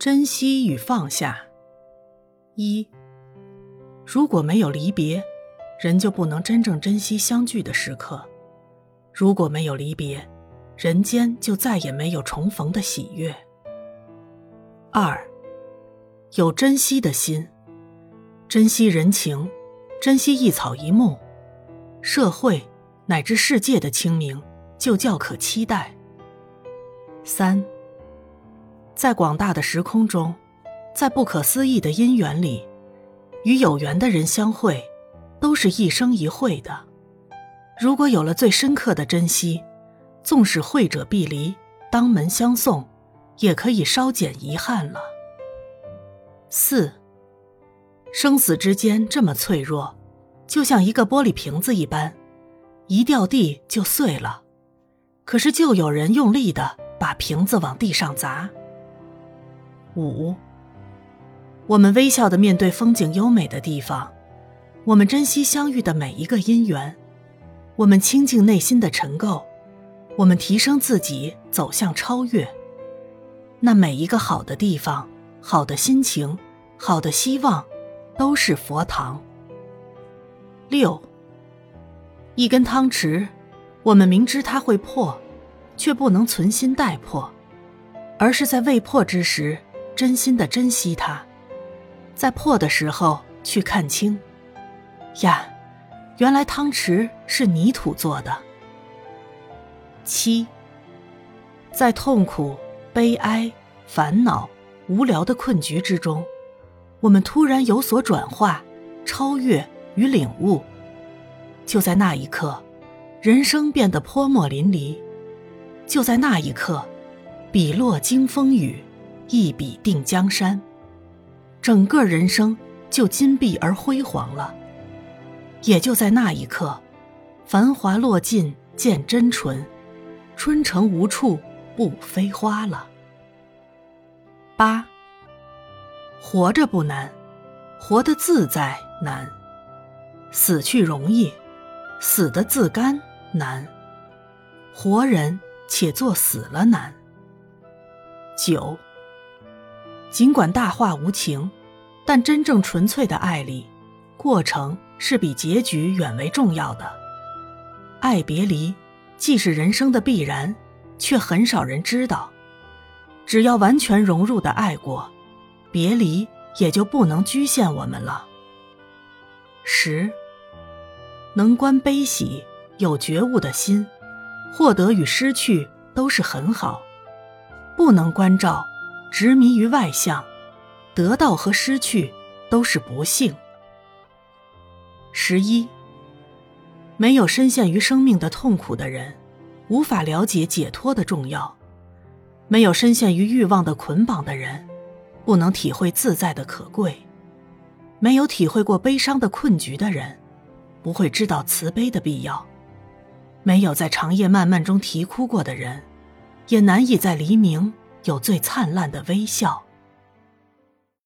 珍惜与放下。一，如果没有离别，人就不能真正珍惜相聚的时刻；如果没有离别，人间就再也没有重逢的喜悦。二，有珍惜的心，珍惜人情，珍惜一草一木，社会乃至世界的清明，就较可期待。三，在广大的时空中，在不可思议的因缘里，与有缘的人相会，都是一生一会的。如果有了最深刻的珍惜，纵使会者必离，当门相送，也可以稍减遗憾了。四，生死之间这么脆弱，就像一个玻璃瓶子一般，一掉地就碎了。可是就有人用力的。把瓶子往地上砸。五，我们微笑的面对风景优美的地方，我们珍惜相遇的每一个因缘，我们清净内心的尘垢，我们提升自己，走向超越。那每一个好的地方、好的心情、好的希望，都是佛堂。六，一根汤匙，我们明知它会破。却不能存心待破，而是在未破之时，真心的珍惜它；在破的时候去看清，呀，原来汤匙是泥土做的。七，在痛苦、悲哀、烦恼、无聊的困局之中，我们突然有所转化、超越与领悟，就在那一刻，人生变得泼墨淋漓。就在那一刻，笔落惊风雨，一笔定江山，整个人生就金碧而辉煌了。也就在那一刻，繁华落尽见真纯，春城无处不飞花了。八，活着不难，活得自在难；死去容易，死得自甘难。活人。且做死了难。九。尽管大话无情，但真正纯粹的爱里，过程是比结局远为重要的。爱别离，既是人生的必然，却很少人知道。只要完全融入的爱过，别离也就不能局限我们了。十。能观悲喜，有觉悟的心。获得与失去都是很好，不能关照，执迷于外相，得到和失去都是不幸。十一，没有深陷于生命的痛苦的人，无法了解解脱的重要；没有深陷于欲望的捆绑的人，不能体会自在的可贵；没有体会过悲伤的困局的人，不会知道慈悲的必要。没有在长夜漫漫中啼哭过的人，也难以在黎明有最灿烂的微笑。